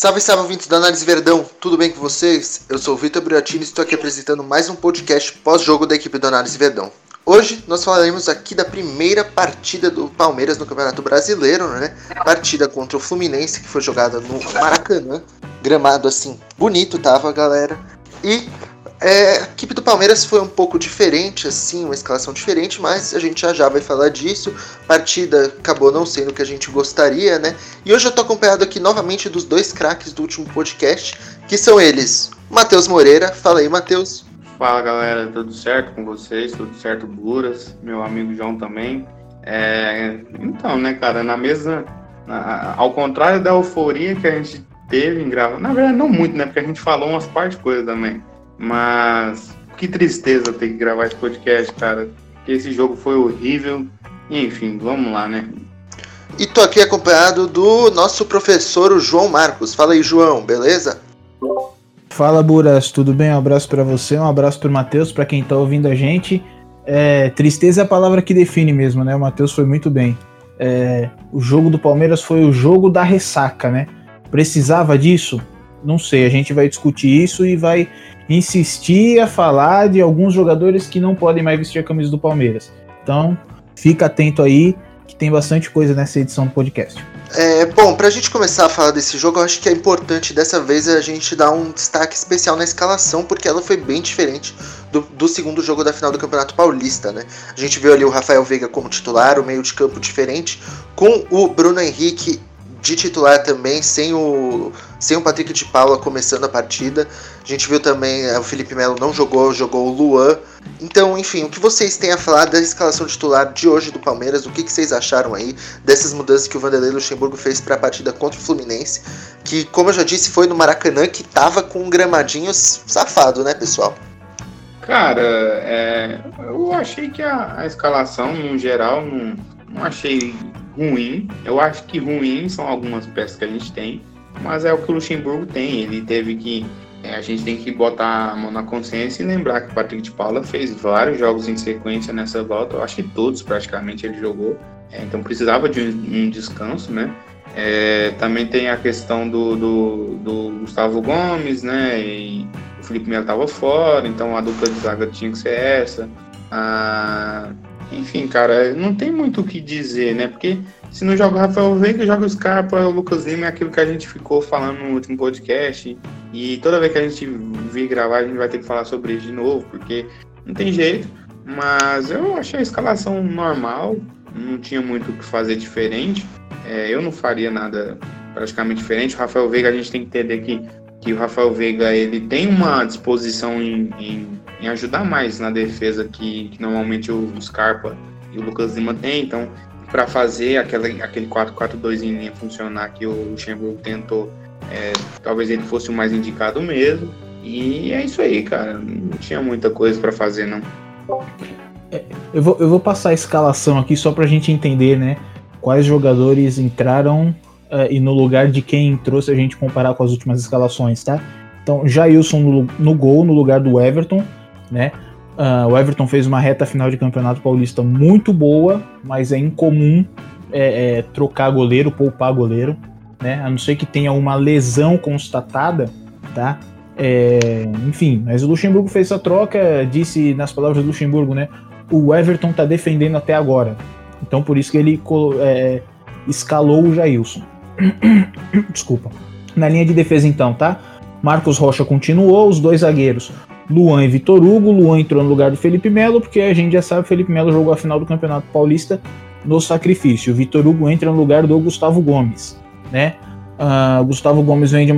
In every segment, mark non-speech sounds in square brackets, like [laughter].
Salve, salve, ouvintes da Análise Verdão, tudo bem com vocês? Eu sou o Vitor Briatini e estou aqui apresentando mais um podcast pós-jogo da equipe do Análise Verdão. Hoje nós falaremos aqui da primeira partida do Palmeiras no Campeonato Brasileiro, né? Partida contra o Fluminense, que foi jogada no Maracanã. Gramado assim, bonito tava, galera. E é, a equipe do Palmeiras foi um pouco diferente, assim, uma escalação diferente, mas a gente já já vai falar disso. Partida acabou não sendo o que a gente gostaria, né? E hoje eu tô acompanhado aqui novamente dos dois craques do último podcast, que são eles, Matheus Moreira. Fala aí, Matheus. Fala galera, tudo certo com vocês? Tudo certo, Buras? Meu amigo João também. É, então, né, cara, na mesa, na, ao contrário da euforia que a gente teve em gravar, na verdade, não muito, né, porque a gente falou umas partes de coisa também. Mas que tristeza ter que gravar esse podcast, cara. Que esse jogo foi horrível. Enfim, vamos lá, né? E tô aqui acompanhado do nosso professor, o João Marcos. Fala aí, João, beleza? Fala, Buras, tudo bem? Um abraço para você, um abraço pro Matheus, para quem tá ouvindo a gente. É, tristeza é a palavra que define mesmo, né? O Matheus foi muito bem. É, o jogo do Palmeiras foi o jogo da ressaca, né? Precisava disso? Não sei, a gente vai discutir isso e vai insistir a falar de alguns jogadores que não podem mais vestir a camisa do Palmeiras. Então, fica atento aí, que tem bastante coisa nessa edição do podcast. É, bom, pra gente começar a falar desse jogo, eu acho que é importante dessa vez a gente dar um destaque especial na escalação, porque ela foi bem diferente do, do, segundo jogo da final do Campeonato Paulista, né? A gente viu ali o Rafael Veiga como titular, o meio de campo diferente, com o Bruno Henrique de titular também, sem o, sem o Patrick de Paula começando a partida. A gente viu também é, o Felipe Melo não jogou, jogou o Luan. Então, enfim, o que vocês têm a falar da escalação titular de hoje do Palmeiras? O que, que vocês acharam aí dessas mudanças que o Vanderlei Luxemburgo fez para a partida contra o Fluminense? Que, como eu já disse, foi no Maracanã que tava com um gramadinho safado, né, pessoal? Cara, é, eu achei que a, a escalação, no geral, não, não achei ruim. Eu acho que ruim são algumas peças que a gente tem, mas é o que o Luxemburgo tem. Ele teve que. É, a gente tem que botar a mão na consciência e lembrar que o Patrick de Paula fez vários jogos em sequência nessa volta. Eu acho que todos praticamente ele jogou. É, então precisava de um, um descanso, né? É, também tem a questão do, do, do, Gustavo Gomes, né? E o Felipe Melo estava fora, então a dupla de zaga tinha que ser essa. Ah, enfim, cara, não tem muito o que dizer, né? Porque se não joga o Rafael Veiga, joga o Scarpa, o Lucas Lima, é aquilo que a gente ficou falando no último podcast. E toda vez que a gente vir gravar, a gente vai ter que falar sobre isso de novo, porque não tem jeito. Mas eu achei a escalação normal, não tinha muito o que fazer diferente. É, eu não faria nada praticamente diferente. O Rafael Veiga, a gente tem que entender que, que o Rafael Veiga ele tem uma disposição em, em em ajudar mais na defesa que, que normalmente o Scarpa e o Lucas Lima têm. Então, para fazer aquela, aquele 4-4-2 em linha funcionar que o Luxemburgo tentou, é, talvez ele fosse o mais indicado mesmo. E é isso aí, cara. Não tinha muita coisa para fazer, não. É, eu, vou, eu vou passar a escalação aqui só para a gente entender, né? Quais jogadores entraram uh, e no lugar de quem entrou, se a gente comparar com as últimas escalações, tá? Então, Jailson no, no gol, no lugar do Everton né? Uh, o Everton fez uma reta final de campeonato paulista muito boa, mas é incomum é, é, trocar goleiro, poupar goleiro, né? A não ser que tenha uma lesão constatada, tá? É, enfim, mas o Luxemburgo fez essa troca, disse nas palavras do Luxemburgo, né? O Everton tá defendendo até agora. Então por isso que ele é, escalou o Jailson. [coughs] Desculpa. Na linha de defesa então, tá? Marcos Rocha continuou, os dois zagueiros. Luan e Vitor Hugo. Luan entrou no lugar do Felipe Melo, porque a gente já sabe que Felipe Melo jogou a final do Campeonato Paulista no sacrifício. O Vitor Hugo entra no lugar do Gustavo Gomes, né? Uh, Gustavo Gomes vem de,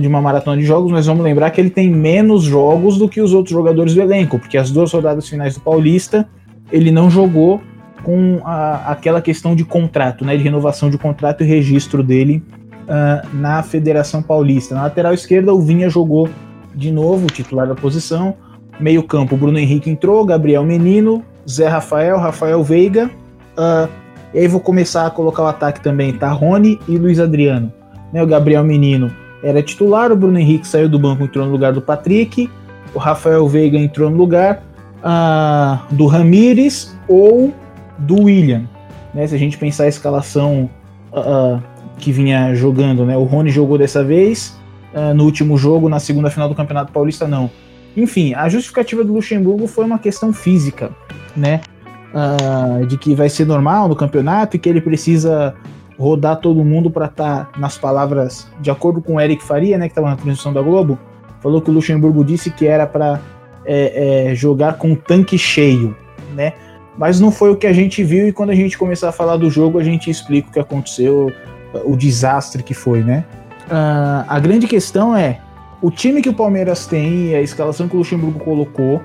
de, uma maratona de jogos, mas vamos lembrar que ele tem menos jogos do que os outros jogadores do elenco, porque as duas rodadas finais do Paulista ele não jogou com a, aquela questão de contrato, né, de renovação de contrato e registro dele uh, na Federação Paulista. Na lateral esquerda, o Vinha jogou de novo, titular da posição. Meio campo, Bruno Henrique entrou, Gabriel Menino, Zé Rafael, Rafael Veiga. Uh, e aí vou começar a colocar o ataque também, tá? Rony e Luiz Adriano. Né, o Gabriel Menino era titular, o Bruno Henrique saiu do banco, entrou no lugar do Patrick. O Rafael Veiga entrou no lugar uh, do Ramires ou do William. Né, se a gente pensar a escalação uh, que vinha jogando, né? O Rony jogou dessa vez, uh, no último jogo, na segunda final do Campeonato Paulista, não. Enfim, a justificativa do Luxemburgo foi uma questão física, né? Uh, de que vai ser normal no campeonato e que ele precisa rodar todo mundo para estar tá nas palavras, de acordo com o Eric Faria, né, que estava na transmissão da Globo, falou que o Luxemburgo disse que era para é, é, jogar com o tanque cheio, né? Mas não foi o que a gente viu e quando a gente começar a falar do jogo a gente explica o que aconteceu, o desastre que foi, né? Uh, a grande questão é o time que o Palmeiras tem a escalação que o Luxemburgo colocou.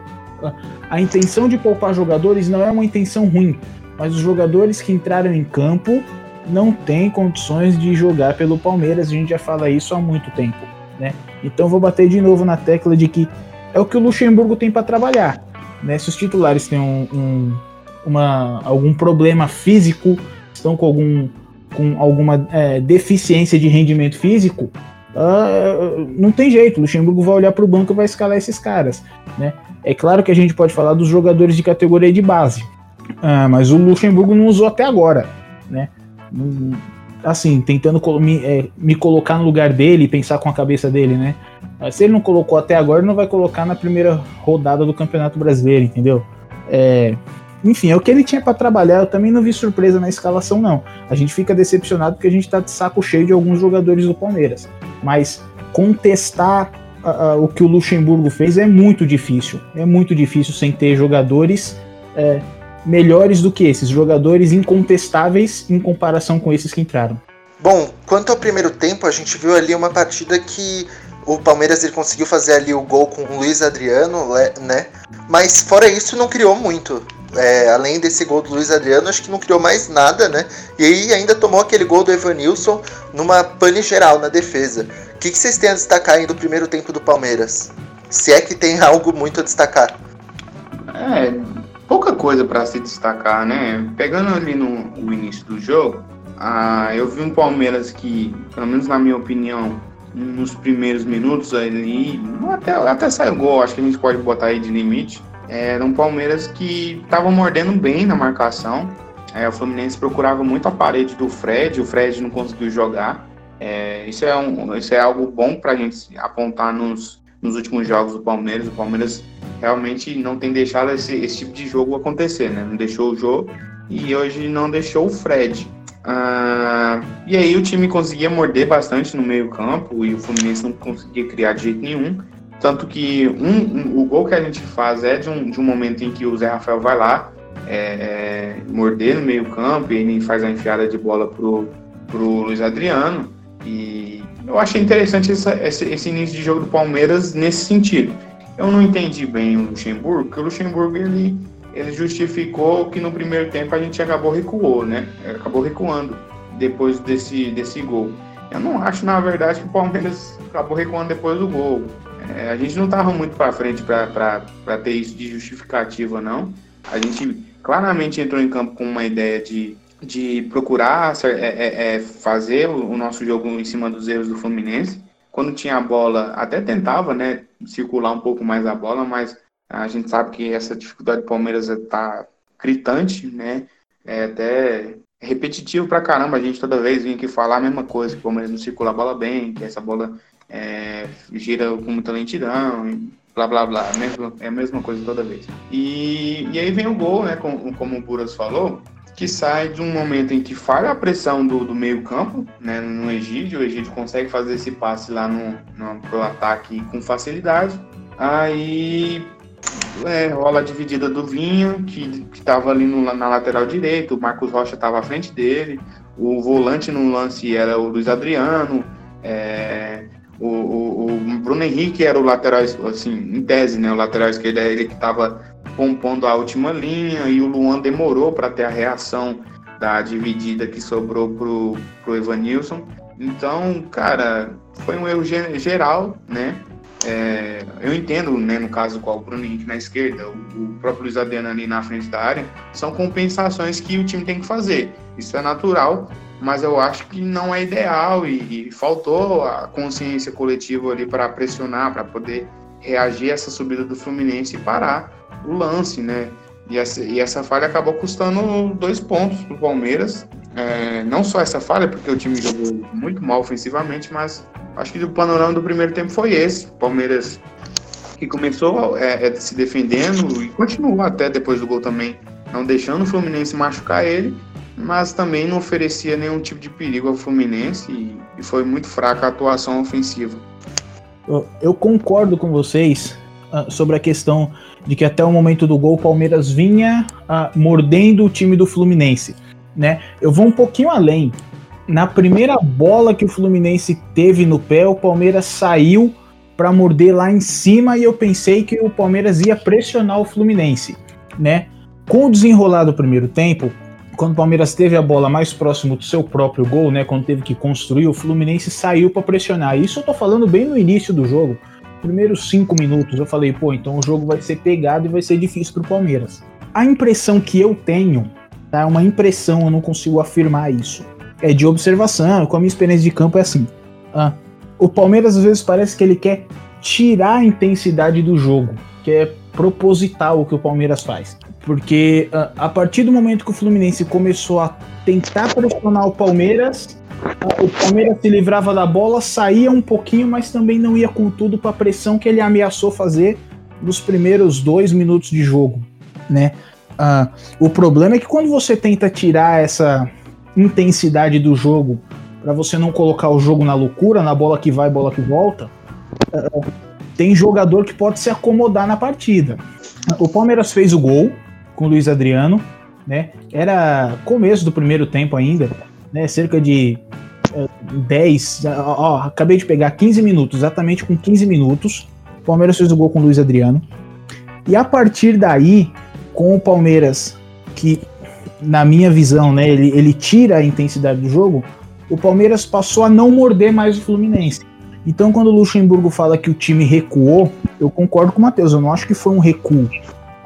A intenção de poupar jogadores não é uma intenção ruim, mas os jogadores que entraram em campo não têm condições de jogar pelo Palmeiras. A gente já fala isso há muito tempo, né? Então vou bater de novo na tecla de que é o que o Luxemburgo tem para trabalhar, né? Se os titulares têm um, um, uma, algum problema físico, estão com algum com alguma é, deficiência de rendimento físico, uh, não tem jeito. O Luxemburgo vai olhar para o banco e vai escalar esses caras, né? É claro que a gente pode falar dos jogadores de categoria de base, uh, mas o Luxemburgo não usou até agora, né? Assim, tentando me, é, me colocar no lugar dele e pensar com a cabeça dele, né? Se ele não colocou até agora, não vai colocar na primeira rodada do Campeonato Brasileiro, entendeu? É, enfim, é o que ele tinha para trabalhar. Eu também não vi surpresa na escalação, não. A gente fica decepcionado porque a gente tá de saco cheio de alguns jogadores do Palmeiras. Mas contestar uh, uh, o que o Luxemburgo fez é muito difícil. É muito difícil sem ter jogadores uh, melhores do que esses, jogadores incontestáveis em comparação com esses que entraram. Bom, quanto ao primeiro tempo, a gente viu ali uma partida que o Palmeiras ele conseguiu fazer ali o gol com o Luiz Adriano, né? Mas fora isso não criou muito. É, além desse gol do Luiz Adriano, acho que não criou mais nada, né? E aí ainda tomou aquele gol do Evanilson numa pane geral na defesa. O que, que vocês têm a destacar aí do primeiro tempo do Palmeiras? Se é que tem [laughs] algo muito a destacar. É, pouca coisa para se destacar, né? Pegando ali no, no início do jogo, ah, eu vi um Palmeiras que, pelo menos na minha opinião, nos primeiros minutos ali, até, até saiu gol, acho que a gente pode botar aí de limite. Era um Palmeiras que estava mordendo bem na marcação. É, o Fluminense procurava muito a parede do Fred, o Fred não conseguiu jogar. É, isso, é um, isso é algo bom para a gente apontar nos, nos últimos jogos do Palmeiras. O Palmeiras realmente não tem deixado esse, esse tipo de jogo acontecer, né? Não deixou o jogo e hoje não deixou o Fred. Ah, e aí o time conseguia morder bastante no meio campo e o Fluminense não conseguia criar de jeito nenhum. Tanto que um, um, o gol que a gente faz é de um, de um momento em que o Zé Rafael vai lá é, é, morder no meio campo e ele faz a enfiada de bola pro, pro Luiz Adriano. E eu achei interessante essa, esse, esse início de jogo do Palmeiras nesse sentido. Eu não entendi bem o Luxemburgo, porque o Luxemburgo ele ele justificou que no primeiro tempo a gente acabou recuou, né? Acabou recuando depois desse, desse gol. Eu não acho, na verdade, que o Palmeiras acabou recuando depois do gol. É, a gente não estava muito para frente para ter isso de justificativa, não. A gente claramente entrou em campo com uma ideia de, de procurar é, é, é, fazer o, nosso jogo em cima dos erros do Fluminense. Quando tinha a bola, até tentava né, circular um pouco mais a bola, mas a gente sabe que essa dificuldade do Palmeiras está gritante, né? É até repetitivo pra caramba. A gente toda vez vinha aqui falar a mesma coisa, que o Palmeiras não circula a bola bem, que essa bola é, gira com muita lentidão, e blá blá blá. É a mesma, é a mesma coisa toda vez. E, e aí vem o gol, né? Como, como o Buras falou, que sai de um momento em que falha a pressão do, do meio-campo, né, no Egídio. O Egídio consegue fazer esse passe lá no, no pro ataque com facilidade. Aí é, rola a dividida do Vinha, que estava ali no, na lateral direita, o Marcos Rocha estava à frente dele, o volante no lance era o Luiz Adriano, é, o, o, o, Bruno Henrique era o lateral, assim, em tese, né, o lateral esquerdo é ele que estava compondo a última linha, e o Luan demorou para ter a reação da dividida que sobrou pro, pro Evanilson. Então, cara, foi um erro geral, né? É, eu entendo, né, no caso qual o Bruno Henrique na esquerda, o, o, próprio Luiz Adriano ali na frente da área, são compensações que o time tem que fazer. Isso é natural, mas eu acho que não é ideal e, e faltou a consciência coletiva ali para pressionar, para poder reagir a essa subida do Fluminense e parar o lance, né? E essa, e essa falha acabou custando dois pontos para o Palmeiras É, não só essa falha, porque o time jogou muito mal ofensivamente, mas acho que o panorama do primeiro tempo foi esse. Palmeiras que começou é, é, se defendendo e continuou até depois do gol também, não deixando o Fluminense machucar ele, mas também não oferecia nenhum tipo de perigo ao Fluminense e, e foi muito fraca a atuação ofensiva. Eu concordo com vocês uh, sobre a questão de que até o momento do gol o Palmeiras vinha uh, mordendo o time do Fluminense. Né? Eu vou um pouquinho além. Na primeira bola que o Fluminense teve no pé, o Palmeiras saiu para morder lá em cima e eu pensei que o Palmeiras ia pressionar o Fluminense, né? Com o desenrolar do primeiro tempo, quando o Palmeiras teve a bola mais próximo do seu próprio gol, né, quando teve que construir, o Fluminense saiu para pressionar. Isso eu tô falando bem no início do jogo, primeiros cinco minutos. Eu falei, pô, então o jogo vai ser pegado e vai ser difícil pro Palmeiras. A impressão que eu tenho, tá, uma impressão, eu não consigo afirmar isso, é de observação. Com a minha experiência de campo é assim. Ah, o Palmeiras às vezes parece que ele quer tirar a intensidade do jogo, que é proposital o que o Palmeiras faz. Porque uh, a partir do momento que o Fluminense começou a tentar pressionar o Palmeiras, o Palmeiras se livrava da bola, saía um pouquinho, mas também não ia com tudo para a pressão que ele ameaçou fazer nos primeiros dois minutos de jogo, né? Uh, o problema é que quando você tenta tirar essa intensidade do jogo para você não colocar o jogo na loucura, na bola que vai, bola que volta, uh, tem jogador que pode se acomodar na partida. O Palmeiras fez o gol com o Luiz Adriano, né? Era começo do primeiro tempo ainda, né? Cerca de uh, 10, ó, acabei de pegar 15 minutos, exatamente com 15 minutos. O Palmeiras fez o gol com o Luiz Adriano. E a partir daí, com o Palmeiras, que na minha visão, né, ele, ele tira a intensidade do jogo, o Palmeiras passou a não morder mais o Fluminense. Então, quando o Luxemburgo fala que o time recuou, eu concordo com o Matheus. Eu não acho que foi um recuo.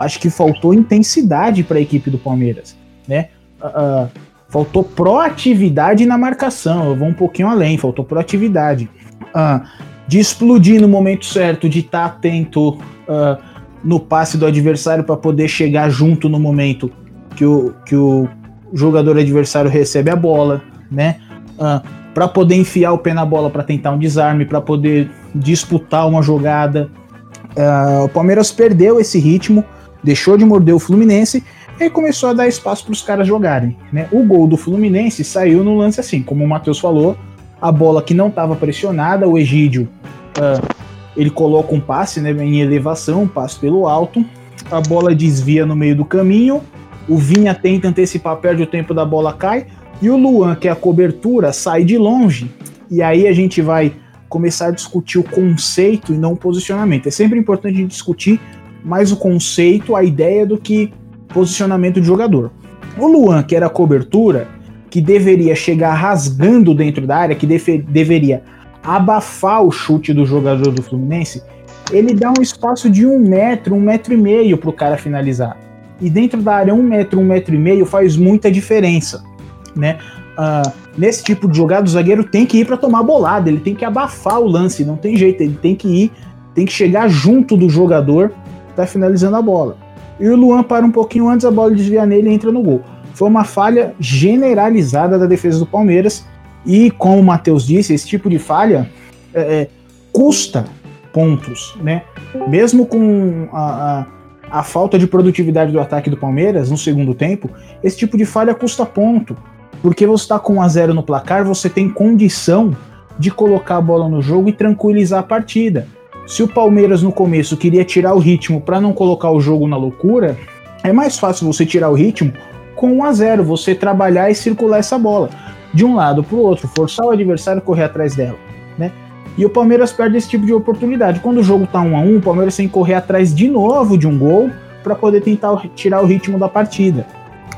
Acho que faltou intensidade para a equipe do Palmeiras, né? Uh, faltou proatividade na marcação. Eu vou um pouquinho além. Faltou proatividade. Uh, de explodir no momento certo, de estar tá atento uh, no passe do adversário para poder chegar junto no momento que o, que o jogador adversário recebe a bola, né? uh, para poder enfiar o pé na bola para tentar um desarme, para poder disputar uma jogada. Uh, o Palmeiras perdeu esse ritmo, deixou de morder o Fluminense e começou a dar espaço para os caras jogarem. Né? O gol do Fluminense saiu no lance assim, como o Matheus falou, a bola que não estava pressionada, o Egídio uh, ele coloca um passe né, em elevação, um passe pelo alto, a bola desvia no meio do caminho, o Vinha tenta antecipar, perde o tempo da bola, cai, e o Luan, que é a cobertura, sai de longe. E aí a gente vai começar a discutir o conceito e não o posicionamento. É sempre importante a gente discutir mais o conceito, a ideia do que posicionamento de jogador. O Luan, que era a cobertura, que deveria chegar rasgando dentro da área, que deveria abafar o chute do jogador do Fluminense, ele dá um espaço de um metro, um metro e meio para o cara finalizar. E dentro da área, um metro, um metro e meio faz muita diferença né? Uh, nesse tipo de jogada, o zagueiro tem que ir para tomar bolada, ele tem que abafar o lance, não tem jeito, ele tem que ir, tem que chegar junto do jogador tá finalizando a bola. E o Luan para um pouquinho antes, a bola desvia nele e entra no gol. Foi uma falha generalizada da defesa do Palmeiras. E como o Matheus disse, esse tipo de falha é, é, custa pontos, né? Mesmo com a, a, a falta de produtividade do ataque do Palmeiras no segundo tempo, esse tipo de falha custa ponto. Porque você está com 1 a 0 no placar, você tem condição de colocar a bola no jogo e tranquilizar a partida. Se o Palmeiras no começo queria tirar o ritmo para não colocar o jogo na loucura, é mais fácil você tirar o ritmo com 1 a 0, você trabalhar e circular essa bola de um lado para o outro, forçar o adversário a correr atrás dela, né? E o Palmeiras perde esse tipo de oportunidade. Quando o jogo tá 1 a 1, o Palmeiras tem que correr atrás de novo de um gol para poder tentar tirar o ritmo da partida,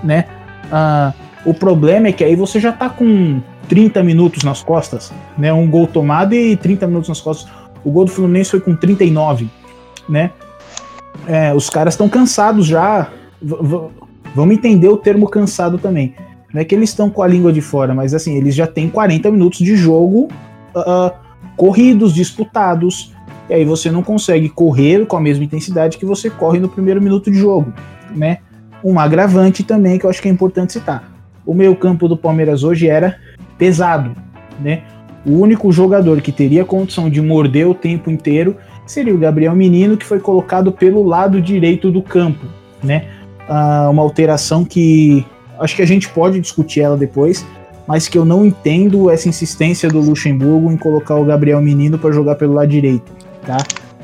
né? Ah, o problema é que aí você já tá com 30 minutos nas costas, né? Um gol tomado e 30 minutos nas costas. O gol do Fluminense foi com 39, né? É, os caras estão cansados já. Vamos entender o termo cansado também. Não é que eles estão com a língua de fora, mas assim, eles já têm 40 minutos de jogo uh, corridos, disputados. E aí você não consegue correr com a mesma intensidade que você corre no primeiro minuto de jogo, né? Um agravante também que eu acho que é importante citar o meio-campo do Palmeiras hoje era pesado, né? O único jogador que teria condição de morder o tempo inteiro seria o Gabriel Menino, que foi colocado pelo lado direito do campo, né? Ah, uma alteração que acho que a gente pode discutir ela depois, mas que eu não entendo essa insistência do Luxemburgo em colocar o Gabriel Menino para jogar pelo lado direito, tá?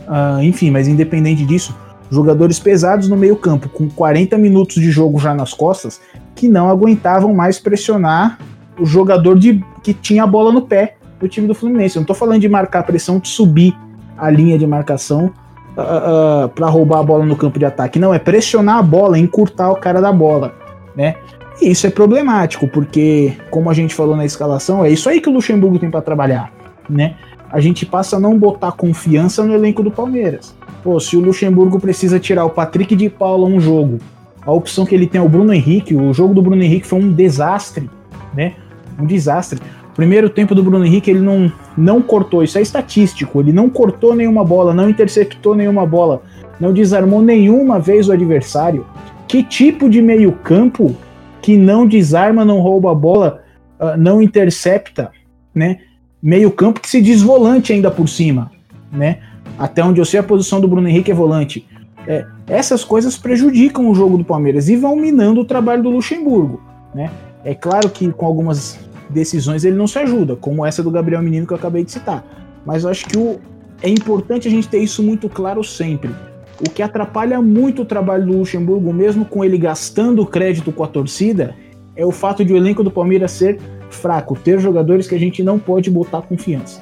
Ah, enfim, mas independente disso, jogadores pesados no meio campo, com 40 minutos de jogo já nas costas, que não aguentavam mais pressionar o jogador de, que tinha a bola no pé do time do Fluminense. Eu não tô falando de marcar pressão, de subir a linha de marcação uh, ah, uh, ah, para roubar a bola no campo de ataque. Não, é pressionar a bola, encurtar o cara da bola, né? E isso é problemático, porque, como a gente falou na escalação, é isso aí que o Luxemburgo tem para trabalhar, né? A gente passa a não botar confiança no elenco do Palmeiras. Pô, se o Luxemburgo precisa tirar o Patrick de Paula um jogo, a opção que ele tem é o Bruno Henrique, o jogo do Bruno Henrique foi um desastre, né? Um desastre. Primeiro tempo do Bruno Henrique, ele não, não cortou, isso é estatístico, ele não cortou nenhuma bola, não interceptou nenhuma bola, não desarmou nenhuma vez o adversário. Que tipo de meio-campo que não desarma, não rouba a bola, uh, não intercepta, né? Meio-campo que se diz volante ainda por cima, né? Até onde eu sei, a posição do Bruno Henrique é volante. É, essas coisas prejudicam o jogo do Palmeiras e vão minando o trabalho do Luxemburgo, né? É claro que com algumas decisões ele não se ajuda, como essa do Gabriel Menino que eu acabei de citar. Mas eu acho que o, é importante a gente ter isso muito claro sempre. O que atrapalha muito o trabalho do Luxemburgo, mesmo com ele gastando crédito com a torcida, é o fato de o elenco do Palmeiras ser fraco, ter jogadores que a gente não pode botar confiança.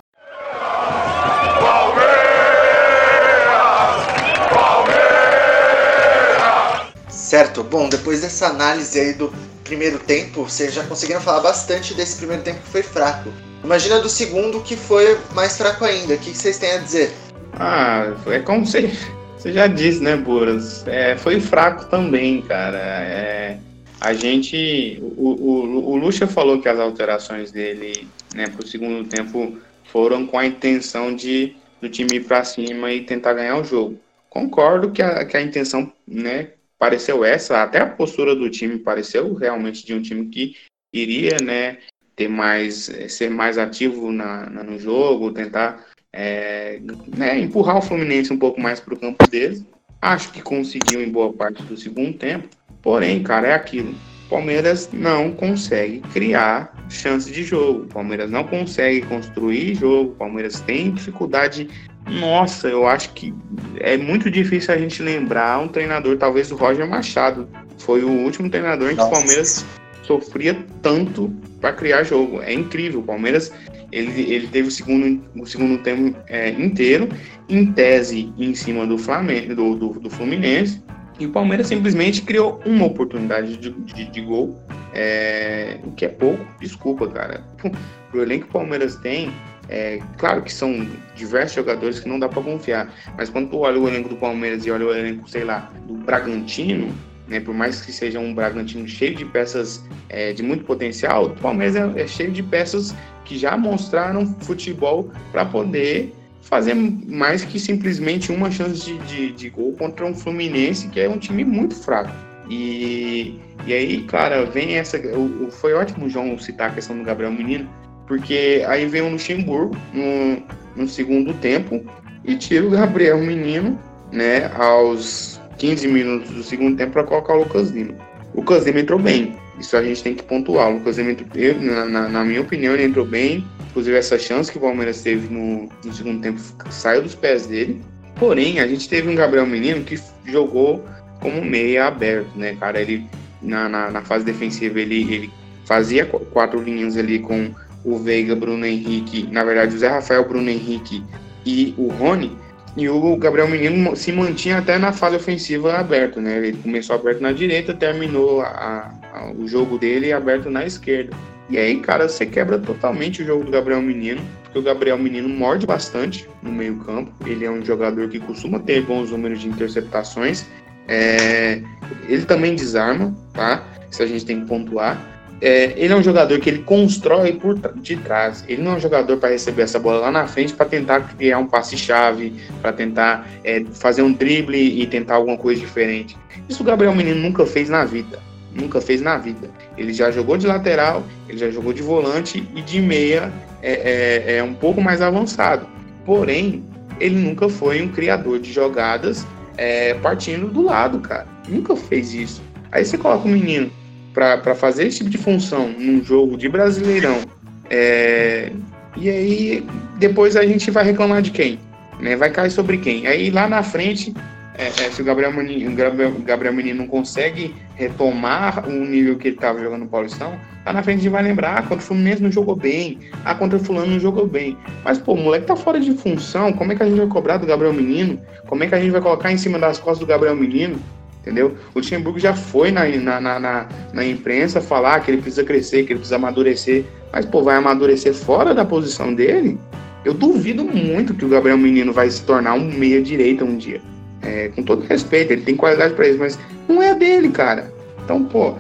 Certo, bom, depois dessa análise aí do primeiro tempo, vocês já conseguiram falar bastante desse primeiro tempo que foi fraco. Imagina do segundo que foi mais fraco ainda. O que vocês têm a dizer? Ah, é como você, você já disse, né, Boras? É, foi fraco também, cara. É, a gente. O, o, o Lucha falou que as alterações dele né, para o segundo tempo foram com a intenção de do time ir para cima e tentar ganhar o jogo. Concordo que a, que a intenção né, pareceu essa, até a postura do time pareceu realmente de um time que iria, né, ter mais, eh, ser mais ativo na, na no jogo, tentar é, né, empurrar o Fluminense um pouco mais para o campo deles. Acho que conseguiu em boa parte do segundo tempo. Porém, cara, é aquilo. Palmeiras não consegue criar chance de jogo. Palmeiras não consegue construir jogo. Palmeiras tem dificuldade nossa, eu acho que é muito difícil a gente lembrar um treinador, talvez o Roger Machado. Foi o último treinador em que o Palmeiras sofria tanto para criar jogo. É incrível. O Palmeiras ele, ele teve o segundo, o segundo tempo é, inteiro, em tese, em cima do Flamengo, do, do, do, Fluminense. E o Palmeiras simplesmente criou uma oportunidade de, de, de gol, é, o que é pouco. Desculpa, cara. [laughs] Pro elenco que o Palmeiras tem, é, claro que são diversos jogadores que não dá para confiar, mas quando tu olha o elenco do Palmeiras e olha o elenco, sei lá, do Bragantino, né, por mais que seja um Bragantino cheio de peças é, de muito potencial, o Palmeiras é, é, cheio de peças que já mostraram futebol para poder fazer mais que simplesmente uma chance de, de, de, gol contra um Fluminense, que é um time muito fraco. E, e aí, cara, vem essa. O, o, foi ótimo o João citar a questão do Gabriel Menino, porque aí vem o Luxemburgo no, no segundo tempo e tira o Gabriel Menino, né, aos 15 minutos do segundo tempo para colocar o Lucas Lima. O Lucas Lima entrou bem, isso a gente tem que pontuar. O Lucas Lima, entrou, na, na, na, minha opinião, ele entrou bem. Inclusive, essa chance que o Palmeiras teve no, no segundo tempo saiu dos pés dele. Porém, a gente teve um Gabriel Menino que jogou como meia aberto, né, cara? Ele, na, na, na fase defensiva, ele, ele fazia quatro linhas ali com o Veiga, Bruno Henrique, na verdade o Zé Rafael, Bruno Henrique e o Rony, e o Gabriel Menino se mantinha até na fase ofensiva aberto, né? Ele começou aberto na direita, terminou a, a, o jogo dele aberto na esquerda. E aí, cara, você quebra totalmente o jogo do Gabriel Menino, porque o Gabriel Menino morde bastante no meio-campo. Ele é um jogador que costuma ter bons números de interceptações. É... Ele também desarma, tá? Isso a gente tem que pontuar é, ele é um jogador que ele constrói por de trás. Ele não é um jogador para receber essa bola lá na frente para tentar criar um passe-chave, para tentar é, fazer um drible e tentar alguma coisa diferente. Isso o Gabriel Menino nunca fez na vida. Nunca fez na vida. Ele já jogou de lateral, ele já jogou de volante e de meia é, é, é um pouco mais avançado. Porém, ele nunca foi um criador de jogadas é, partindo do lado, cara. Nunca fez isso. Aí você coloca um menino para fazer esse tipo de função num jogo de brasileirão. É, e aí depois a gente vai reclamar de quem? Né? Vai cair sobre quem? Aí lá na frente, é, é, se o Gabriel Menino, Gabriel, Gabriel Menino não consegue retomar o nível que ele estava jogando no Paulistão, lá na frente a gente vai lembrar, ah, contra o Fluminense não jogou bem, ah, contra o Fulano não jogou bem. Mas, pô, o moleque tá fora de função, como é que a gente vai cobrar do Gabriel Menino? Como é que a gente vai colocar em cima das costas do Gabriel Menino? Entendeu? O Luxemburgo já foi na, na, na, na, imprensa falar que ele precisa crescer, que ele precisa amadurecer, mas, pô, vai amadurecer fora da posição dele? Eu duvido muito que o Gabriel Menino vai se tornar um meia-direita um dia. É, com todo respeito, ele tem qualidade para isso, mas não é dele, cara. Então, pô,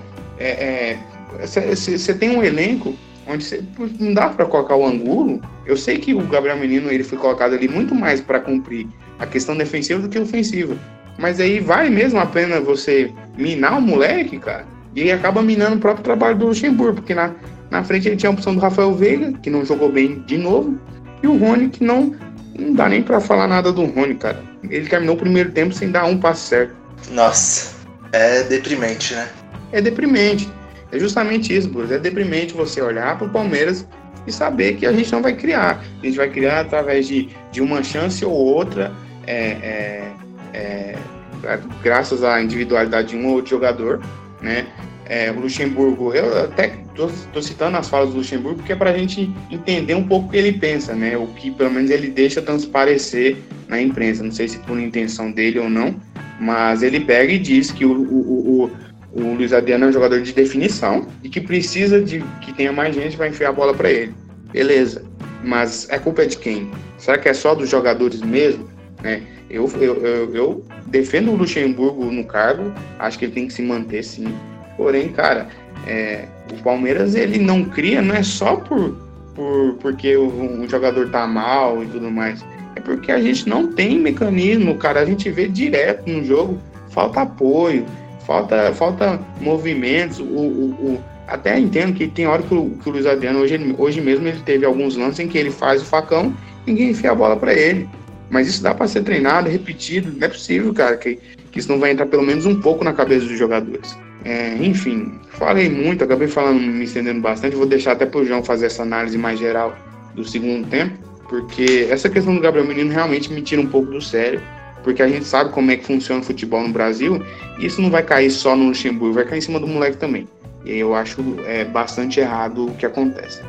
você é, é, tem um elenco onde cê, não dá para colocar o Angulo. Eu sei que o Gabriel Menino ele foi colocado ali muito mais para cumprir a questão defensiva do que ofensiva. Mas aí vale mesmo a pena você minar o moleque, cara. E acaba minando o próprio trabalho do Luxemburgo, porque na, na frente ele tinha a opção do Rafael Veiga, que não jogou bem de novo, e o Rony, que não, não dá nem para falar nada do Rony, cara. Ele terminou o primeiro tempo sem dar um passo certo. Nossa, é deprimente, né? É deprimente. É justamente isso, Bruno. É deprimente você olhar para o Palmeiras e saber que a gente não vai criar. A gente vai criar através de, de uma chance ou outra. É, é, é, graças à individualidade de um ou outro jogador, né? É, o Luxemburgo, eu até estou citando as falas do Luxemburgo porque é para a gente entender um pouco o que ele pensa, né? O que pelo menos ele deixa transparecer na imprensa. Não sei se por intenção dele ou não, mas ele pega e diz que o, o, o, o Luiz Adriano é um jogador de definição e que precisa de que tenha mais gente para enfiar a bola para ele. Beleza, mas é culpa de quem? Será que é só dos jogadores mesmo? Né? Eu, eu, eu, eu, defendo o Luxemburgo no cargo, acho que ele tem que se manter sim. Porém, cara, é, o Palmeiras ele não cria, não é só por, por porque o, o, jogador tá mal e tudo mais. É porque a gente não tem mecanismo, cara. A gente vê direto no jogo, falta apoio, falta, falta movimentos. O, o, o até entendo que tem hora que o, que o Luiz Adriano, hoje, hoje mesmo, ele teve alguns lances em que ele faz o facão, ninguém enfia a bola para ele. Mas isso dá para ser treinado, repetido. Não é possível, cara, que, que isso não vai entrar pelo menos um pouco na cabeça dos jogadores. É, enfim, falei muito, acabei falando, me estendendo bastante. Vou deixar até pro João fazer essa análise mais geral do segundo tempo, porque essa questão do Gabriel Menino realmente me tira um pouco do sério, porque a gente sabe como é que funciona o futebol no Brasil, e isso não vai cair só no Luxemburgo, vai cair em cima do moleque também. E eu acho é, bastante errado o que acontece.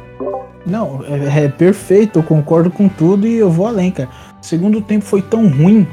Não, é, é perfeito, eu concordo com tudo e eu vou além, cara. O segundo tempo foi tão ruim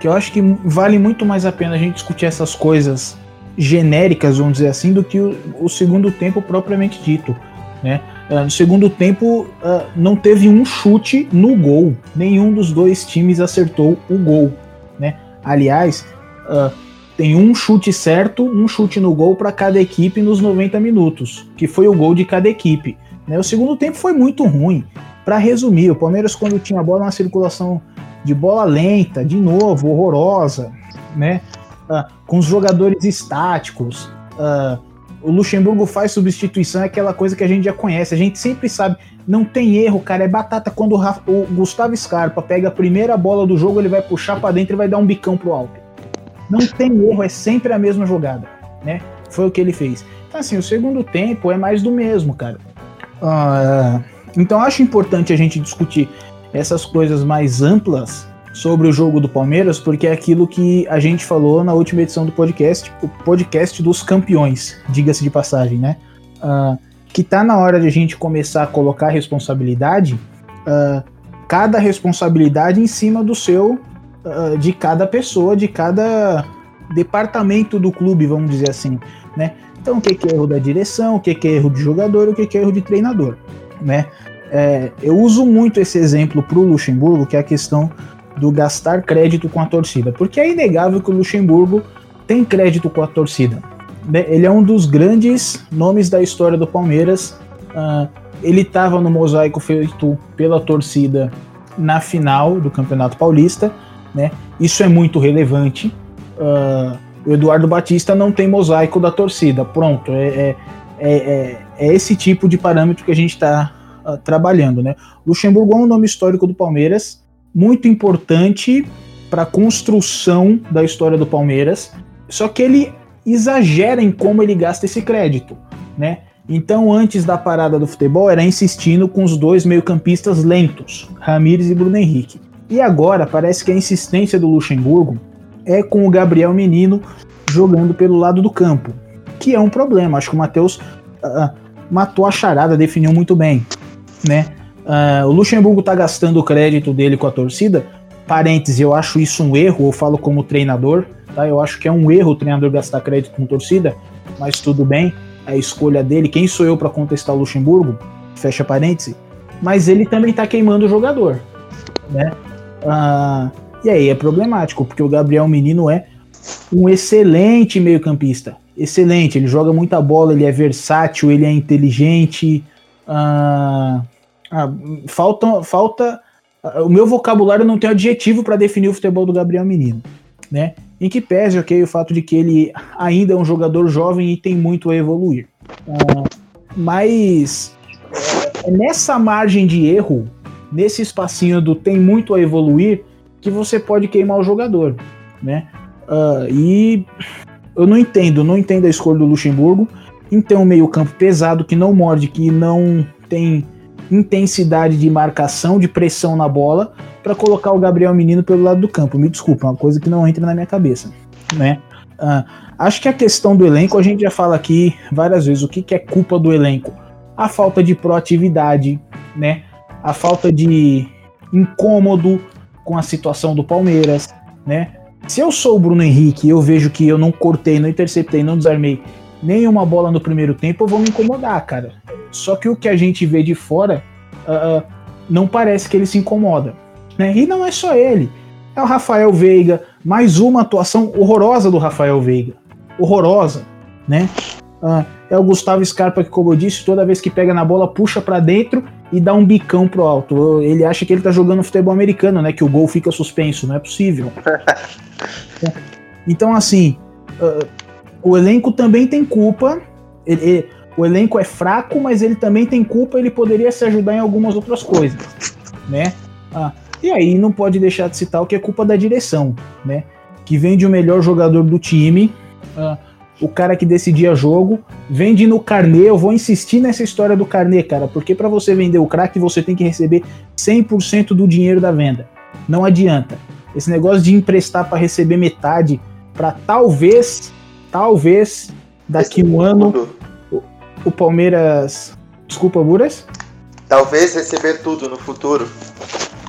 que eu acho que vale muito mais a pena a gente discutir essas coisas genéricas, vamos dizer assim, do que o, o segundo tempo propriamente dito. Né? Uh, no segundo tempo uh, não teve um chute no gol, nenhum dos dois times acertou o gol. Né? Aliás, uh, tem um chute certo, um chute no gol para cada equipe nos 90 minutos, que foi o gol de cada equipe. Né? O segundo tempo foi muito ruim. Para resumir, o Palmeiras, quando tinha bola na circulação de bola lenta, de novo, horrorosa, né? Uh, com os jogadores estáticos. Uh, o Luxemburgo faz substituição, é aquela coisa que a gente já conhece, a gente sempre sabe, não tem erro, cara, é batata quando o, o Gustavo Scarpa pega a primeira bola do jogo, ele vai puxar para dentro e vai dar um bicão pro alto. Não tem erro, é sempre a mesma jogada, né? Foi o que ele fez. Então, assim, o segundo tempo é mais do mesmo, cara. Uh, então acho importante a gente discutir essas coisas mais amplas sobre o jogo do Palmeiras, porque é aquilo que a gente falou na última edição do podcast, o podcast dos campeões, diga-se de passagem, né? Uh, que tá na hora de a gente começar a colocar responsabilidade, uh, cada responsabilidade em cima do seu, uh, de cada pessoa, de cada departamento do clube, vamos dizer assim, né? Então o que, é erro da direção, o que, que é erro de jogador, o que, que é erro de treinador né? É, eu uso muito esse exemplo para o Luxemburgo, que é a questão do gastar crédito com a torcida, porque é inegável que o Luxemburgo tem crédito com a torcida. Né? Ele é um dos grandes nomes da história do Palmeiras. Uh, ele estava no mosaico feito pela torcida na final do Campeonato Paulista, né? Isso é muito relevante. Uh, o Eduardo Batista não tem mosaico da torcida. Pronto, é, é, é, é, é esse tipo de parâmetro que a gente está ah, trabalhando, né? Luxemburgo é um nome histórico do Palmeiras, muito importante para a construção da história do Palmeiras, só que ele exagera em como ele gasta esse crédito, né? Então, antes da parada do futebol, era insistindo com os dois meio-campistas lentos, Ramires e Bruno Henrique. E agora parece que a insistência do Luxemburgo é com o Gabriel Menino jogando pelo lado do campo, que é um problema. Acho que o Matheus uh, matou a charada, definiu muito bem, né? Uh, o Luxemburgo tá gastando o crédito dele com a torcida. Parênteses, eu acho isso um erro, eu falo como treinador, tá? Eu acho que é um erro o treinador gastar crédito com torcida, mas tudo bem a escolha dele, quem sou eu para contestar o Luxemburgo? Fecha parêntese. Mas ele também tá queimando o jogador, né? Ah, e aí é problemático, porque o Gabriel Menino é um excelente meio-campista. Excelente, ele joga muita bola, ele é versátil, ele é inteligente. Ah, ah, falta, falta. O meu vocabulário não tem adjetivo para definir o futebol do Gabriel Menino, né? Em que pese, ok, o fato de que ele ainda é um jogador jovem e tem muito a evoluir. Uh, mas é nessa margem de erro, nesse espacinho do tem muito a evoluir, que você pode queimar o jogador, né? Uh, e eu não entendo, não entendo a escolha do Luxemburgo ter um meio campo pesado que não morde, que não tem intensidade de marcação, de pressão na bola, para colocar o Gabriel Menino pelo lado do campo. Me desculpa, uma coisa que não entra na minha cabeça, né? Uh, acho que a questão do elenco, a gente já fala aqui várias vezes, o que, que é culpa do elenco? A falta de proatividade, né? A falta de incômodo com a situação do Palmeiras, né? Se eu sou o Bruno Henrique e eu vejo que eu não cortei, não interceptei, não desarmei nenhuma bola no primeiro tempo, eu vou me incomodar, cara. Só que o que a gente vê de fora uh, não parece que ele se incomoda. Né? E não é só ele. É o Rafael Veiga, mais uma atuação horrorosa do Rafael Veiga. Horrorosa, né? Uh, é o Gustavo Scarpa que, como eu disse, toda vez que pega na bola, puxa para dentro e dá um bicão pro alto. Ele acha que ele tá jogando futebol americano, né? Que o gol fica suspenso. Não é possível. [laughs] então, assim, uh, o elenco também tem culpa. Ele, ele, o elenco é fraco, mas ele também tem culpa. Ele poderia se ajudar em algumas outras coisas, né? Ah, e aí não pode deixar de citar o que é culpa da direção, né? Que vende o melhor jogador do time, uh, o cara que decidia jogo, vende no carnê. Eu vou insistir nessa história do carnê, cara, porque para você vender o craque você tem que receber 100% do dinheiro da venda. Não adianta. Esse negócio de emprestar para receber metade, para talvez, talvez daqui um ano o, o Palmeiras. Desculpa, Buras? Talvez receber tudo no futuro.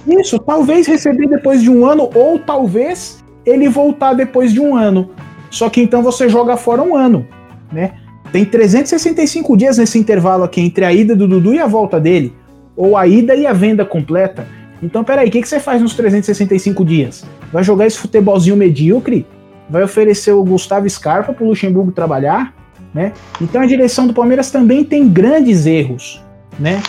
Isso, talvez receber depois de um ano, ou talvez ele voltar depois de um ano. Só que então você joga fora um ano, né? Tem 365 dias nesse intervalo aqui entre a ida do Dudu e a volta dele, ou a ida e a venda completa. Então, peraí, o que, que você faz nos 365 dias? Vai jogar esse futebolzinho medíocre? Vai oferecer o Gustavo Scarpa para o Luxemburgo trabalhar? Né? Então a direção do Palmeiras também tem grandes erros, né?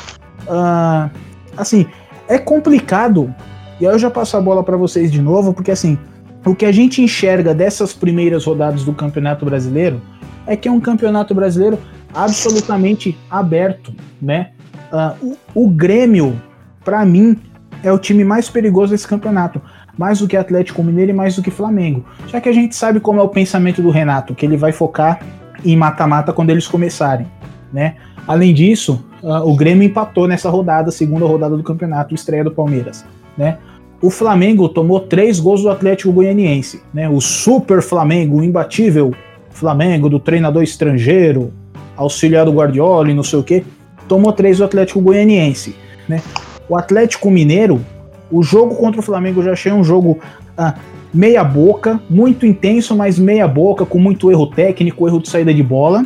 Uh, assim, é complicado. E aí eu já passo a bola para vocês de novo, porque assim, o que a gente enxerga dessas primeiras rodadas do Campeonato Brasileiro é que é um Campeonato Brasileiro absolutamente aberto, né? Uh, o, o Grêmio, para mim, é o time mais perigoso desse campeonato, mais do que Atlético Mineiro e mais do que Flamengo. Já que a gente sabe como é o pensamento do Renato, que ele vai focar em mata-mata quando eles começarem, né? Além disso, uh, o Grêmio empatou nessa rodada, segunda rodada do campeonato, estreia do Palmeiras, né? O Flamengo tomou três gols do Atlético Goianiense, né? O super Flamengo, o imbatível Flamengo do treinador estrangeiro, auxiliar do Guardiola e não sei o que, tomou três do Atlético Goianiense, né? O Atlético Mineiro, o jogo contra o Flamengo eu já achei um jogo uh, meia boca, muito intenso, mas meia boca, com muito erro técnico, erro de saída de bola.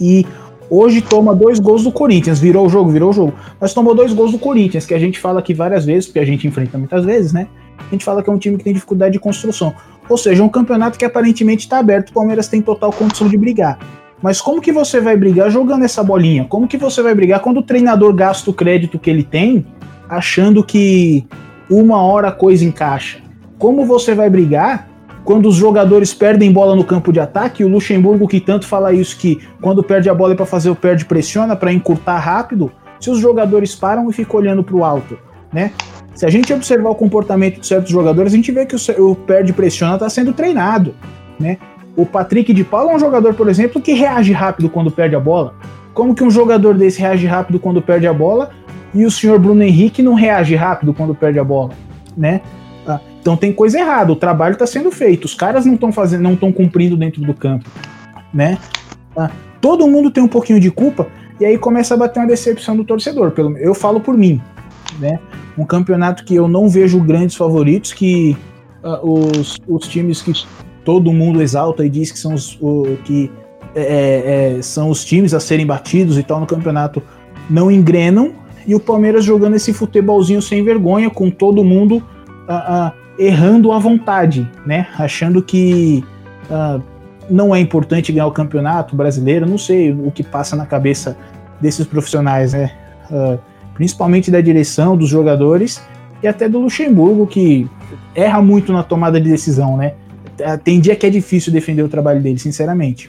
E Hoje toma dois gols do Corinthians, virou o jogo, virou o jogo. Mas tomou dois gols do Corinthians, que a gente fala aqui várias vezes, porque a gente enfrenta muitas vezes, né? A gente fala que é um time que tem dificuldade de construção. Ou seja, um campeonato que aparentemente está aberto, o Palmeiras tem total condição de brigar. Mas como que você vai brigar jogando essa bolinha? Como que você vai brigar quando o treinador gasta o crédito que ele tem, achando que uma hora a coisa encaixa? Como você vai brigar quando os jogadores perdem bola no campo de ataque, o Luxemburgo que tanto fala isso que quando perde a bola é para fazer o perde pressiona para encurtar rápido, se os jogadores param e ficam olhando para o alto, né? Se a gente observar o comportamento de certos jogadores, a gente vê que o, perde pressiona está sendo treinado, né? O Patrick de Paula é um jogador, por exemplo, que reage rápido quando perde a bola. Como que um jogador desse reage rápido quando perde a bola e o senhor Bruno Henrique não reage rápido quando perde a bola, né? Então tem coisa errada, o trabalho está sendo feito, os caras não estão fazendo, não estão cumprindo dentro do campo, né? Ah, todo mundo tem um pouquinho de culpa e aí começa a bater uma decepção do torcedor. Pelo, eu falo por mim, né? Um campeonato que eu não vejo grandes favoritos, que uh, os, os times que todo mundo exalta e diz que são os o, que é, é, são os times a serem batidos e tal no campeonato não engrenam e o Palmeiras jogando esse futebolzinho sem vergonha com todo mundo uh, uh, errando à vontade, né? Achando que uh, não é importante ganhar o campeonato brasileiro. Não sei o que passa na cabeça desses profissionais, né? Principalmente da direção, dos jogadores e até do Luxemburgo, que erra muito na tomada de decisão, né? Tem dia que é difícil defender o trabalho dele, sinceramente.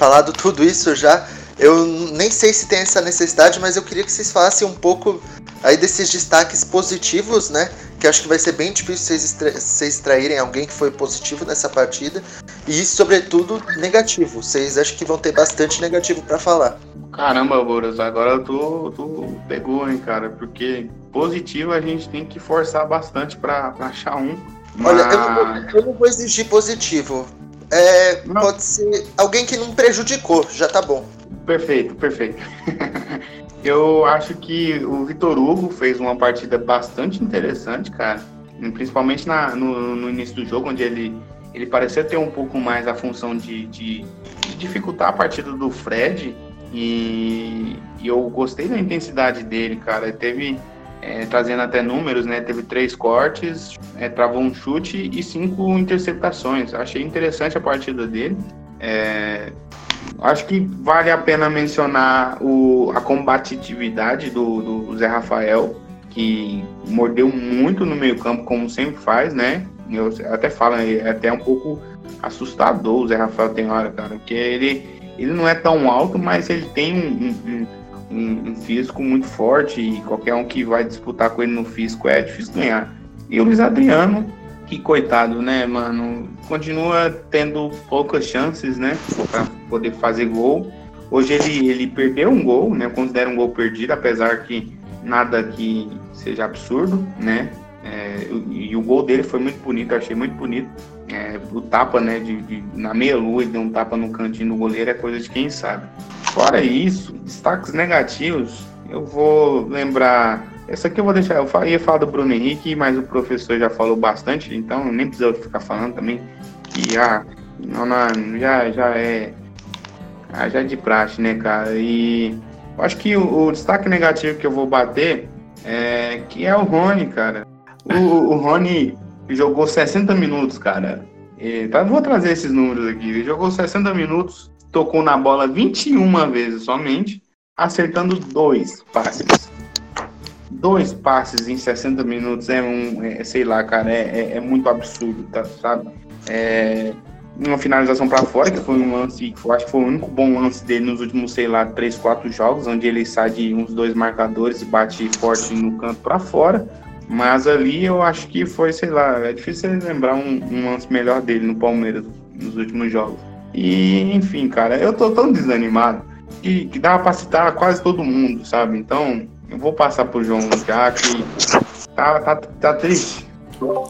falado tudo isso já. Eu nem sei se tem essa necessidade, mas eu queria que vocês falassem um pouco aí desses destaques positivos, né? Que acho que vai ser bem difícil vocês, extra vocês extraírem alguém que foi positivo nessa partida. E, sobretudo, negativo. Vocês acham que vão ter bastante negativo para falar. Caramba, Boras, agora tu, tu pegou, hein, cara? Porque positivo a gente tem que forçar bastante para achar um. Mas... Olha, eu não, vou, eu não vou exigir positivo. É, pode ser alguém que não prejudicou, já tá bom. Perfeito, perfeito. [laughs] Eu acho que o Vitor Hugo fez uma partida bastante interessante, cara. Principalmente na, no, no, início do jogo, onde ele, ele parecia ter um pouco mais a função de, de, de dificultar a partida do Fred. E, e, eu gostei da intensidade dele, cara. Ele teve é, trazendo até números, né? Teve três cortes, é, travou um chute e cinco interceptações. Achei interessante a partida dele. É, acho que vale a pena mencionar o, a combatividade do, do Zé Rafael, que mordeu muito no meio campo, como sempre faz, né? Eu até falo, é até um pouco assustador o Zé Rafael tem hora, cara, porque ele, ele não é tão alto, mas ele tem um, um um, um, físico muito forte e qualquer um que vai disputar com ele no físico é difícil ganhar. E o Luiz Adriano, que coitado, né, mano, continua tendo poucas chances, né, para poder fazer gol. Hoje ele, ele perdeu um gol, né, considera um gol perdido, apesar que nada que seja absurdo, né, é, e, e, o gol dele foi muito bonito, achei muito bonito. É, o tapa, né, de, de na meia lua, deu um tapa no cantinho do goleiro é coisa de quem sabe. Fora isso, destaques negativos, eu vou lembrar. Essa aqui eu vou deixar. Eu ia falar do Bruno Henrique, mas o professor já falou bastante, então nem precisa ficar falando também. Que ah, não, já, já é. Ah, já é de praxe, né, cara? E eu acho que o, o, destaque negativo que eu vou bater é que é o Rony, cara. O, o Rony jogou 60 minutos, cara. E, tá, vou trazer esses números aqui. Ele jogou 60 minutos, tocou na bola 21 vezes somente, acertando dois passes. Dois passes em 60 minutos é um, é, sei lá, cara, é, é, é muito absurdo, tá, sabe? É, uma finalização para fora, que foi um lance, que eu acho que foi o único bom lance dele nos últimos, sei lá, 3, 4 jogos, onde ele sai de uns dois marcadores e bate forte no canto para fora. Mas ali eu acho que foi, sei lá, é difícil lembrar um, um lance melhor dele no Palmeiras nos últimos jogos. E, enfim, cara, eu tô tão desanimado que, que dá pra citar quase todo mundo, sabe? Então, eu vou passar pro João já que tá, tá, tá triste.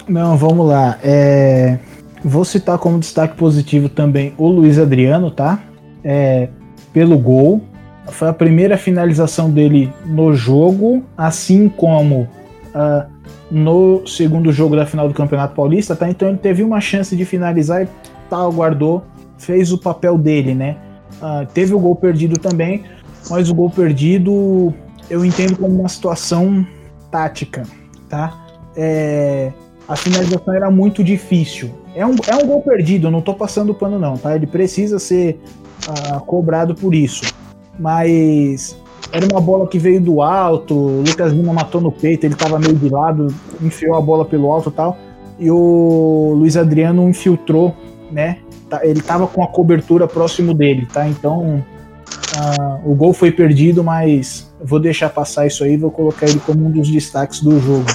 Não, vamos lá. É... Vou citar como destaque positivo também o Luiz Adriano, tá? É... Pelo gol. Foi a primeira finalização dele no jogo, assim como uh, no segundo jogo da final do Campeonato Paulista, tá? Então ele teve uma chance de finalizar e tal, guardou, fez o papel dele, né? Uh, teve o gol perdido também, mas o gol perdido eu entendo como uma situação tática, tá? É, a finalização era muito difícil. É um, é um gol perdido, eu não tô passando pano não, tá? Ele precisa ser uh, cobrado por isso. Mas era uma bola que veio do alto, o Lucas Lima matou no peito, ele tava meio de lado, enfiou a bola pelo alto e tal. E o Luiz Adriano infiltrou, né? Tá, ele tava com a cobertura próximo dele, tá? Então uh, o gol foi perdido, mas vou deixar passar isso aí, vou colocar ele como um dos destaques do jogo,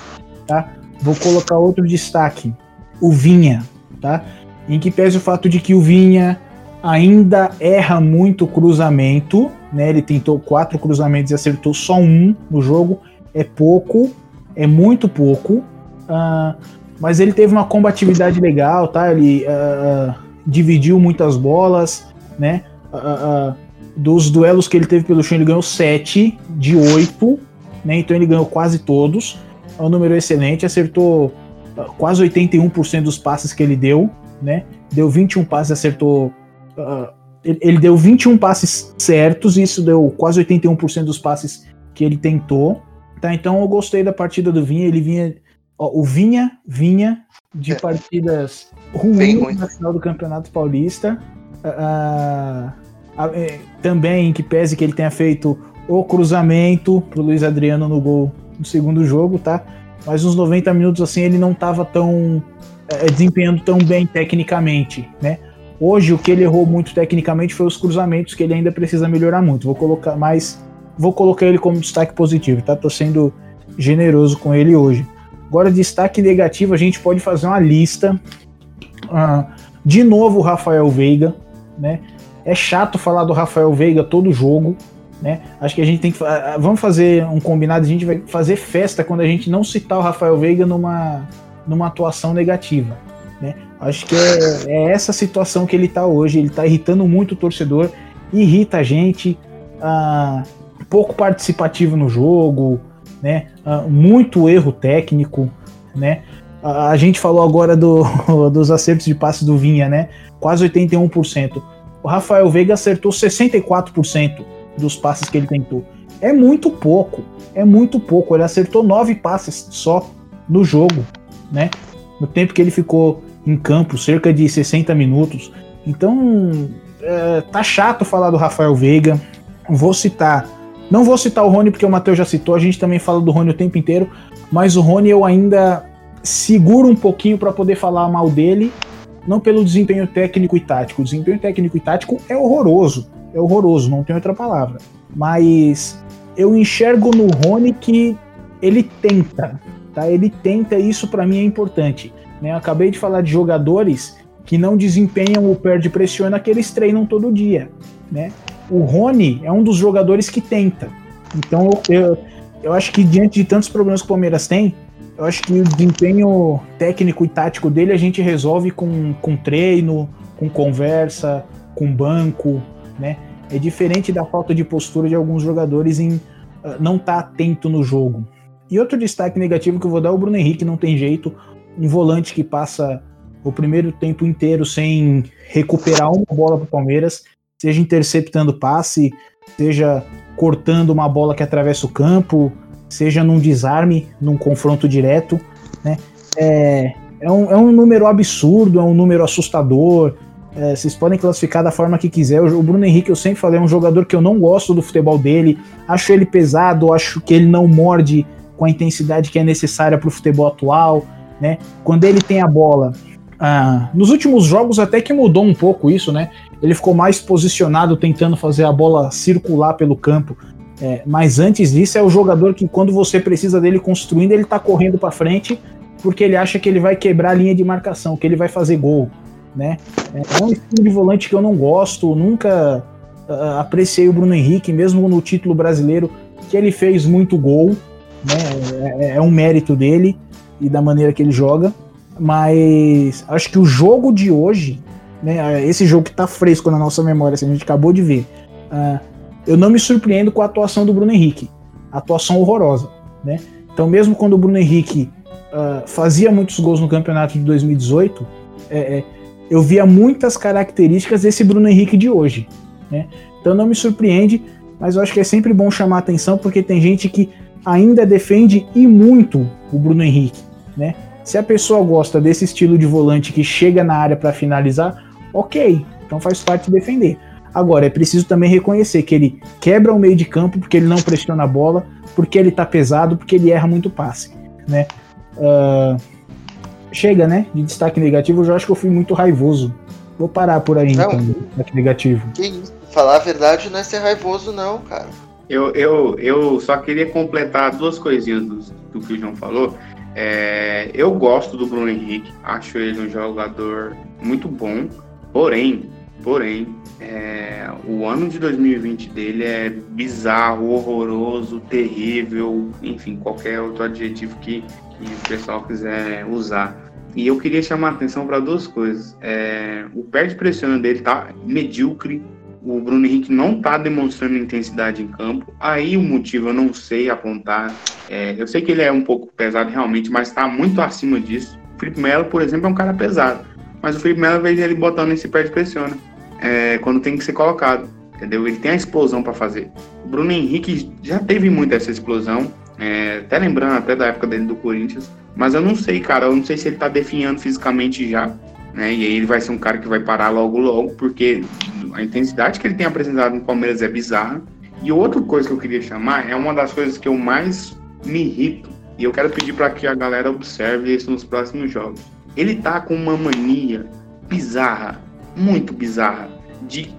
tá? Vou colocar outro destaque, o Vinha, tá? Em que pese o fato de que o Vinha ainda erra muito cruzamento, né? Ele tentou quatro cruzamentos e acertou só um no jogo. É pouco, é muito pouco. Uh, mas ele teve uma combatividade legal, tá? Ele uh, dividiu muitas bolas, né? Uh, dos duelos que ele teve pelo chão, ele ganhou 7 de 8, né? Então ele ganhou quase todos. É um número excelente, acertou quase 81% dos passes que ele deu, né? Deu 21 passes, acertou Uh, ele deu 21 passes certos, isso deu quase 81% dos passes que ele tentou. Tá, então eu gostei da partida do Vinha. Ele vinha. Ó, o Vinha vinha de é. partidas ruins na final do Campeonato Paulista. Uh, uh, também que pese que ele tenha feito o cruzamento pro Luiz Adriano no gol no segundo jogo, tá? Mas uns 90 minutos assim ele não estava tão é, desempenhando tão bem tecnicamente, né? Hoje o que ele errou muito tecnicamente foi os cruzamentos que ele ainda precisa melhorar muito. Vou colocar mais, vou colocar ele como destaque positivo, tá? Tô sendo generoso com ele hoje. Agora destaque negativo, a gente pode fazer uma lista. Ah, de novo o Rafael Veiga, né? É chato falar do Rafael Veiga todo jogo, né? Acho que a gente tem que ah, vamos fazer um combinado, a gente vai fazer festa quando a gente não citar o Rafael Veiga numa numa atuação negativa, né? Acho que é, é, essa situação que ele tá hoje. Ele tá irritando muito o torcedor, irrita a gente, ah, pouco participativo no jogo, né? Ah, muito erro técnico, né? A gente falou agora do, [laughs] dos acertos de passe do Vinha, né? Quase 81%. O Rafael Veiga acertou 64% dos passes que ele tentou. É muito pouco, é muito pouco. Ele acertou nove passes só no jogo, né? No tempo que ele ficou em campo, cerca de 60 minutos. Então, é, tá chato falar do Rafael Veiga. Vou citar. Não vou citar o Rony porque o Matheus já citou, a gente também fala do Rony o tempo inteiro, mas o Rony eu ainda seguro um pouquinho para poder falar mal dele, não pelo desempenho técnico e tático. O desempenho técnico e tático é horroroso, é horroroso, não tem outra palavra. Mas eu enxergo no Rony que ele tenta, tá? Ele tenta, e isso para mim é importante. Né? Acabei de falar de jogadores que não desempenham o perde pressiona que eles treinam todo dia. Né? O Rony é um dos jogadores que tenta. Então eu, eu acho que diante de tantos problemas que o Palmeiras tem, eu acho que o desempenho técnico e tático dele a gente resolve com, com treino, com conversa, com banco, né? É diferente da falta de postura de alguns jogadores em uh, não estar tá atento no jogo. E outro destaque negativo que eu vou dar é o Bruno Henrique, não tem jeito um volante que passa o primeiro tempo inteiro sem recuperar uma bola para o Palmeiras, seja interceptando passe, seja cortando uma bola que atravessa o campo, seja num desarme, num confronto direto, né? É, é, um, é um número absurdo, é um número assustador. É, vocês podem classificar da forma que quiser. O Bruno Henrique, eu sempre falei, é um jogador que eu não gosto do futebol dele. Acho ele pesado, acho que ele não morde com a intensidade que é necessária para o futebol atual né? Quando ele tem a bola. Ah, nos últimos jogos até que mudou um pouco isso, né? Ele ficou mais posicionado tentando fazer a bola circular pelo campo. É, mas antes disso é o jogador que quando você precisa dele construindo, ele tá correndo para frente porque ele acha que ele vai quebrar a linha de marcação, que ele vai fazer gol, né? É um estilo de volante que eu não gosto, nunca uh, apreciei o Bruno Henrique, mesmo no título brasileiro, que ele fez muito gol, né? É, é um mérito dele e da maneira que ele joga. Mas acho que o jogo de hoje, né, esse jogo que tá fresco na nossa memória, assim, a gente acabou de ver, uh, eu não me surpreendo com a atuação do Bruno Henrique. Atuação horrorosa, né? Então, mesmo quando o Bruno Henrique uh, fazia muitos gols no campeonato de 2018, é, é, eu via muitas características desse Bruno Henrique de hoje. Né? Então não me surpreende, mas eu acho que é sempre bom chamar atenção porque tem gente que ainda defende e muito o Bruno Henrique. Né? Se a pessoa gosta desse estilo de volante que chega na área para finalizar, ok, então faz parte defender. Agora, é preciso também reconhecer que ele quebra o meio de campo porque ele não pressiona a bola, porque ele tá pesado, porque ele erra muito passe, né? Uh, chega, né? De destaque negativo, eu já acho que eu fui muito raivoso. Vou parar por aí, não, então, destaque negativo. Que isso? Falar a verdade não é ser raivoso, não, cara. Eu, eu, eu só queria completar duas coisinhas do, do que o João falou. É, eu gosto do Bruno Henrique, acho ele um jogador muito bom, porém, porém, é, o ano de 2020 dele é bizarro, horroroso, terrível, enfim, qualquer outro adjetivo que, que o pessoal quiser usar. E eu queria chamar a atenção para duas coisas. É, o pé de pressiona dele tá medíocre. O Bruno Henrique não está demonstrando intensidade em campo. Aí o motivo eu não sei apontar. É, eu sei que ele é um pouco pesado realmente, mas está muito acima disso. O Felipe Melo, por exemplo, é um cara pesado. Mas o Felipe Melo vejo ele botando esse pé de pressiona é, quando tem que ser colocado. Entendeu? Ele tem a explosão para fazer. O Bruno Henrique já teve muito essa explosão. É, até lembrando até da época dele do Corinthians mas eu não sei, cara. Eu não sei se ele tá definhando fisicamente já. Né? E aí ele vai ser um cara que vai parar logo, logo, porque a intensidade que ele tem apresentado no Palmeiras é bizarra. E outra coisa que eu queria chamar é uma das coisas que eu mais me irrito. E eu quero pedir para que a galera observe isso nos próximos jogos. Ele tá com uma mania bizarra, muito bizarra, de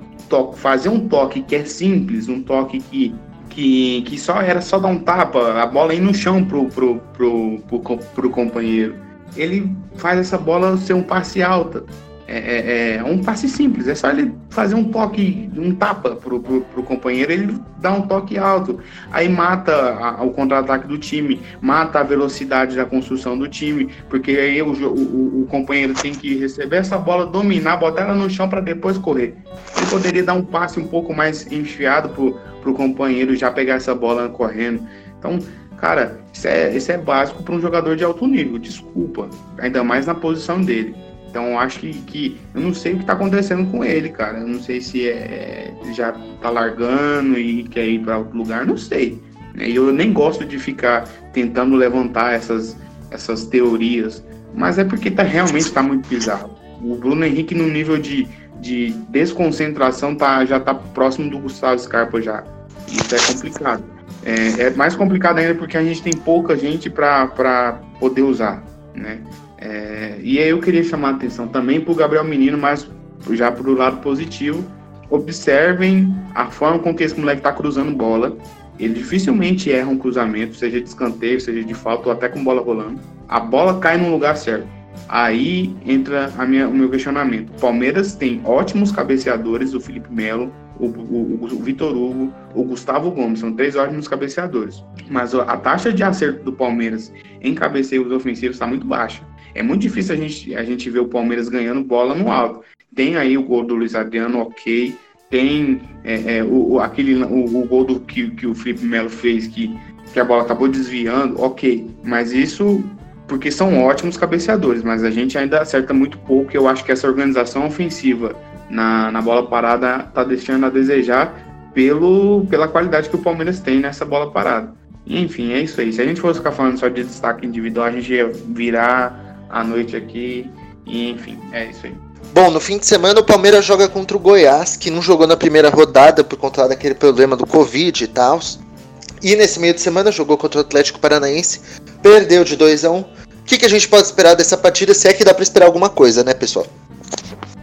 fazer um toque que é simples, um toque que que, que só era só dar um tapa, a bola ir no chão pro, pro, pro, pro, pro companheiro. Ele faz essa bola ser um passe alta. É, é, é, um passe simples, é só ele fazer um toque, um tapa pro, pro, pro companheiro, ele dá um toque alto. Aí mata a, o contra-ataque do time, mata a velocidade da construção do time, porque aí o, o, o companheiro tem que receber essa bola, dominar, botar ela no chão para depois correr. Ele poderia dar um passe um pouco mais enfiado pro, pro companheiro já pegar essa bola correndo. Então, cara, isso é, isso é básico para um jogador de alto nível, desculpa, ainda mais na posição dele. Então acho que, que eu não sei o que está acontecendo com ele, cara. Eu não sei se é, já tá largando e quer ir para outro lugar, não sei. Eu nem gosto de ficar tentando levantar essas, essas teorias, mas é porque tá, realmente está muito bizarro. O Bruno Henrique no nível de, de desconcentração tá, já tá próximo do Gustavo Scarpa já. Isso é complicado. É, é mais complicado ainda porque a gente tem pouca gente para poder usar, né? É, e aí eu queria chamar a atenção também para o Gabriel Menino, mas já para o lado positivo. Observem a forma com que esse moleque está cruzando bola. Ele dificilmente erra um cruzamento, seja de escanteio, seja de falta ou até com bola rolando. A bola cai no lugar certo. Aí entra minha, o meu questionamento. Palmeiras tem ótimos cabeceadores, o Felipe Melo, o, o, o Vitor Hugo, o Gustavo Gomes, são três ótimos cabeceadores. Mas a taxa de acerto do Palmeiras em cabeceios ofensivos está muito baixa. É muito difícil a gente, a gente ver o Palmeiras ganhando bola no alto. Tem aí o gol do Luiz Adriano, ok. Tem é, é, o, aquele, o, o, gol do, que, que o Felipe Melo fez, que, que a bola acabou desviando, ok. Mas isso porque são ótimos cabeceadores, mas a gente ainda acerta muito pouco. Eu acho que essa organização ofensiva na, na bola parada está deixando a desejar pelo, pela qualidade que o Palmeiras tem nessa bola parada. Enfim, é isso aí. Se a gente fosse ficar falando só de destaque individual, a gente ia virar à noite aqui. E, enfim, é isso aí. Bom, no fim de semana o Palmeiras joga contra o Goiás, que não jogou na primeira rodada por conta daquele problema do Covid e tal. E nesse meio de semana jogou contra o Atlético Paranaense, perdeu de 2 a 1 um. O que, que a gente pode esperar dessa partida, se é que dá para esperar alguma coisa, né, pessoal?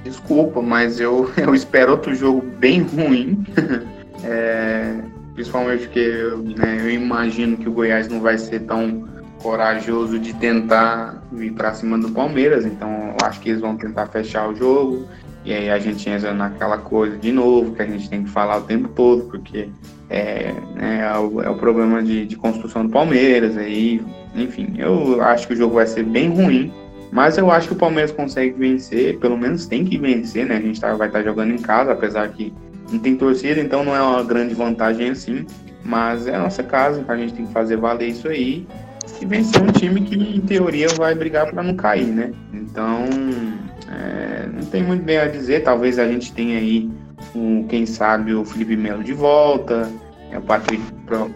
Desculpa, mas eu, [laughs] eu espero outro jogo bem ruim. [laughs] é, principalmente porque né, eu imagino que o Goiás não vai ser tão corajoso de tentar vir para cima do Palmeiras, então eu acho que eles vão tentar fechar o jogo. E aí a gente entra naquela coisa de novo que a gente tem que falar o tempo todo, porque é, né, é, o, é o, problema de, de, construção do Palmeiras. Aí, enfim, eu acho que o jogo vai ser bem ruim, mas eu acho que o Palmeiras consegue vencer, pelo menos tem que vencer, né? A gente tá, vai estar tá jogando em casa, apesar que não tem torcida, então não é uma grande vantagem assim. Mas é a nossa casa, a gente tem que fazer valer isso aí. E vencer um time que, em teoria, vai brigar para não cair, né? Então, é, não tem muito bem a dizer. Talvez a gente tenha aí, um, quem sabe, o Felipe Melo de volta. O Patrick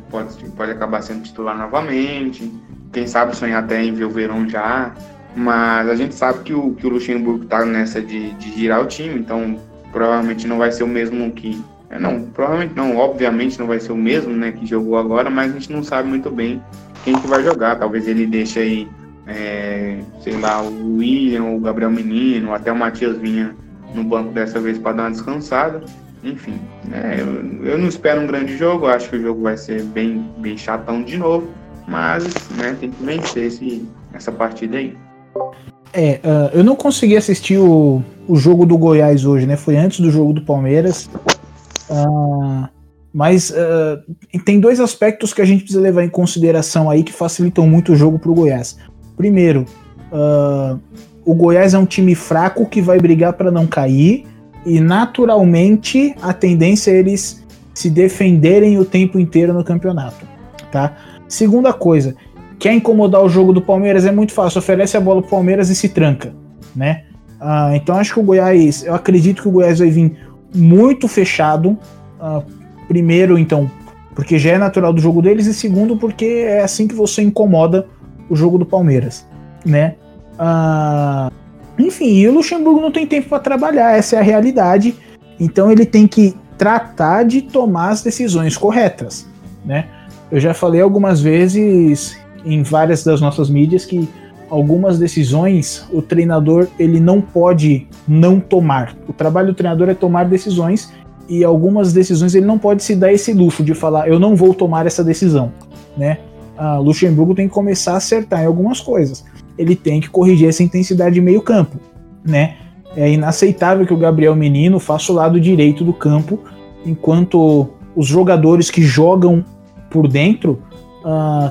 pode, pode acabar sendo titular novamente. Quem sabe sonhar até em ver o Verão já. Mas a gente sabe que o, que o Luxemburgo está nessa de, de girar o time, então provavelmente não vai ser o mesmo que. É, não, provavelmente não, obviamente não vai ser o mesmo né, que jogou agora, mas a gente não sabe muito bem quem que vai jogar. Talvez ele deixe aí, é, sei lá, o William, o Gabriel Menino, até o Matias Vinha no banco dessa vez para dar uma descansada. Enfim, é, eu, eu, não espero um grande jogo, acho que o jogo vai ser bem, bem chatão de novo, mas né, tem que vencer esse, essa partida aí. É, uh, eu não consegui assistir o, o jogo do Goiás hoje, né? Foi antes do jogo do Palmeiras. Uh, mas uh, tem dois aspectos que a gente precisa levar em consideração aí que facilitam muito o jogo para o Goiás. Primeiro, uh, o Goiás é um time fraco que vai brigar para não cair e naturalmente a tendência é eles se defenderem o tempo inteiro no campeonato, tá? Segunda coisa, quer incomodar o jogo do Palmeiras é muito fácil, oferece a bola pro Palmeiras e se tranca, né? Uh, então acho que o Goiás, eu acredito que o Goiás vai vir muito fechado. Uh, primeiro, então, porque já é natural do jogo deles, e segundo, porque é assim que você incomoda o jogo do Palmeiras, né? Uh, enfim, e o Luxemburgo não tem tempo para trabalhar, essa é a realidade. Então ele tem que tratar de tomar as decisões corretas, né? Eu já falei algumas vezes em várias das nossas mídias que algumas decisões o treinador ele não pode não tomar. O trabalho do treinador é tomar decisões e algumas decisões ele não pode se dar esse luxo de falar eu não vou tomar essa decisão, né? Luxemburgo tem que começar a acertar em algumas coisas. Ele tem que corrigir essa intensidade de meio campo, né? É inaceitável que o Gabriel Menino faça o lado direito do campo, enquanto os jogadores que jogam por dentro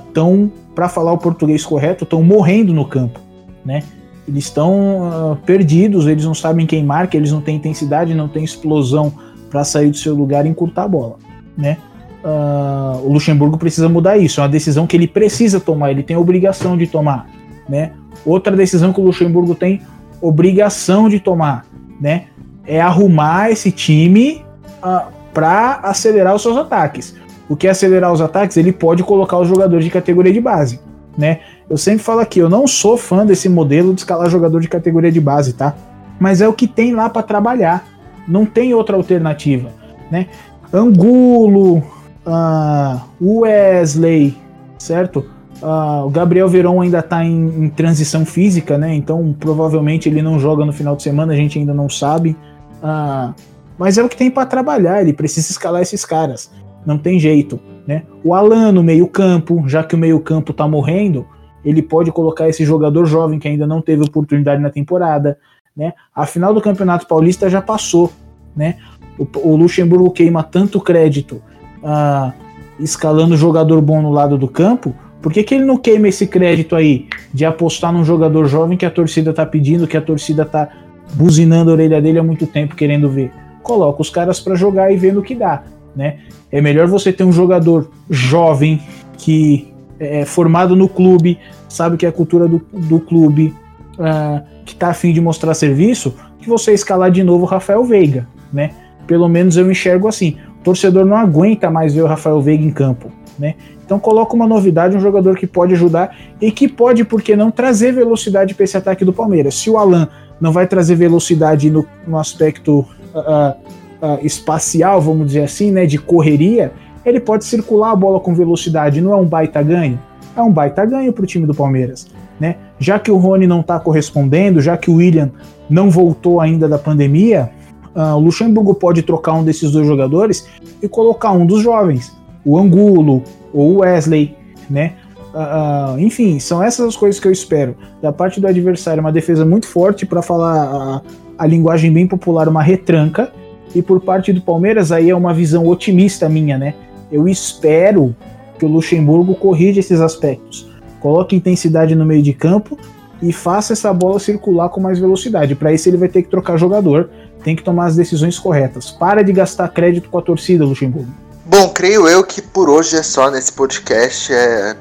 estão uh, para falar o português correto, estão morrendo no campo, né? Eles estão uh, perdidos, eles não sabem quem marca, eles não têm intensidade, não têm explosão para sair do seu lugar e encurtar a bola, né? Uh, o Luxemburgo precisa mudar isso, é uma decisão que ele precisa tomar, ele tem obrigação de tomar, né? Outra decisão que o Luxemburgo tem obrigação de tomar, né? É arrumar esse time uh, para acelerar os seus ataques o que é acelerar os ataques, ele pode colocar os jogadores de categoria de base, né? Eu sempre falo aqui, eu não sou fã desse modelo de escalar jogador de categoria de base, tá? Mas é o que tem lá para trabalhar. Não tem outra alternativa, né? Angulo, uh, Wesley, certo? Uh, o Gabriel Veron ainda está em, em, transição física, né? Então provavelmente ele não joga no final de semana, a gente ainda não sabe. Uh, mas é o que tem para trabalhar, ele precisa escalar esses caras não tem jeito, né? O Alan no meio-campo, já que o meio-campo tá morrendo, ele pode colocar esse jogador jovem que ainda não teve oportunidade na temporada, né? A final do Campeonato Paulista já passou, né? O, o Luxemburgo queima tanto crédito ah, escalando jogador bom no lado do campo, por que, que ele não queima esse crédito aí de apostar num jogador jovem que a torcida tá pedindo, que a torcida tá buzinando a orelha dele há muito tempo querendo ver? Coloca os caras para jogar e vendo o que dá né? É melhor você ter um jogador jovem que é formado no clube, sabe que é a cultura do, do clube, uh, que está afim de mostrar serviço, que você escalar de novo o Rafael Veiga, né? Pelo menos eu enxergo assim. O torcedor não aguenta mais ver o Rafael Veiga em campo, né? Então coloca uma novidade, um jogador que pode ajudar e que pode, por que não, trazer velocidade para esse ataque do Palmeiras. Se o Alan não vai trazer velocidade no, no aspecto uh, uh, espacial, vamos dizer assim, né, de correria, ele pode circular a bola com velocidade. Não é um baita ganho? É um baita ganho para o time do Palmeiras. Né? Já que o Rony não está correspondendo, já que o William não voltou ainda da pandemia, uh, o Luxemburgo pode trocar um desses dois jogadores e colocar um dos jovens, o Angulo ou o Wesley, né? Uh, enfim, são essas as coisas que eu espero da parte do adversário. Uma defesa muito forte para falar a, a linguagem bem popular, uma retranca e por parte do Palmeiras, aí é uma visão otimista minha, né? Eu espero que o Luxemburgo corrija esses aspectos. Coloque intensidade no meio de campo e faça essa bola circular com mais velocidade. Para isso, ele vai ter que trocar jogador, tem que tomar as decisões corretas. Para de gastar crédito com a torcida, Luxemburgo. Bom, creio eu que por hoje é só nesse podcast. É...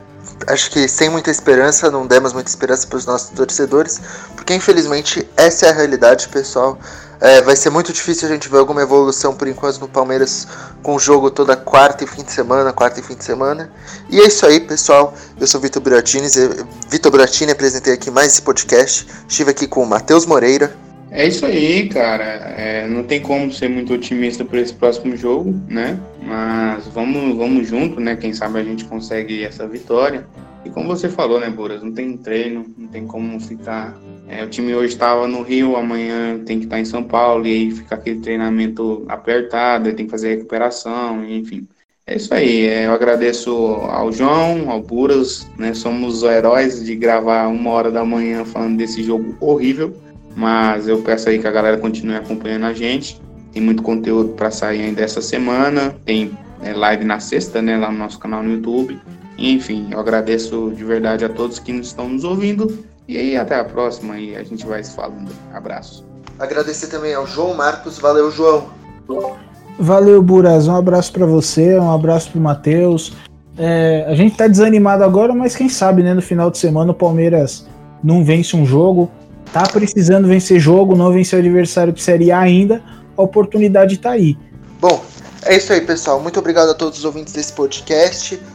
acho que sem muita esperança, não demos muita esperança para os nossos torcedores, porque infelizmente essa é a realidade, pessoal. É, vai ser muito difícil a gente ver alguma evolução por enquanto no Palmeiras com o jogo toda quarta e fim de semana, quarta e fim de semana. E é isso aí, pessoal. Eu sou Vitor Buratini, Vitor Buratini, apresentei aqui mais esse podcast. Estive aqui com o Matheus Moreira. É isso aí, cara. É, não tem como ser muito otimista por esse próximo jogo, né? Mas vamos, vamos junto, né? Quem sabe a gente consegue essa vitória. E como você falou, né, Buras? Não tem treino, não tem como ficar. É, o time hoje estava no Rio, amanhã tem que estar em São Paulo, e aí fica aquele treinamento apertado, tem que fazer recuperação, enfim. É isso aí. É, eu agradeço ao João, ao Buras, né? Somos os heróis de gravar uma hora da manhã falando desse jogo horrível. Mas eu peço aí que a galera continue acompanhando a gente. Tem muito conteúdo para sair ainda essa semana. Tem é, live na sexta, né, lá no nosso canal no YouTube. Enfim, eu agradeço de verdade a todos que estão nos ouvindo. E aí, até a próxima e a gente vai se falando. Abraço. Agradecer também ao João Marcos. Valeu, João. Valeu, Buraz. Um abraço para você, um abraço pro Matheus. É, a gente tá desanimado agora, mas quem sabe, né? No final de semana o Palmeiras não vence um jogo tá precisando vencer jogo, não venceu o adversário de Série A ainda, a oportunidade tá aí. Bom, é isso aí, pessoal. Muito obrigado a todos os ouvintes desse podcast.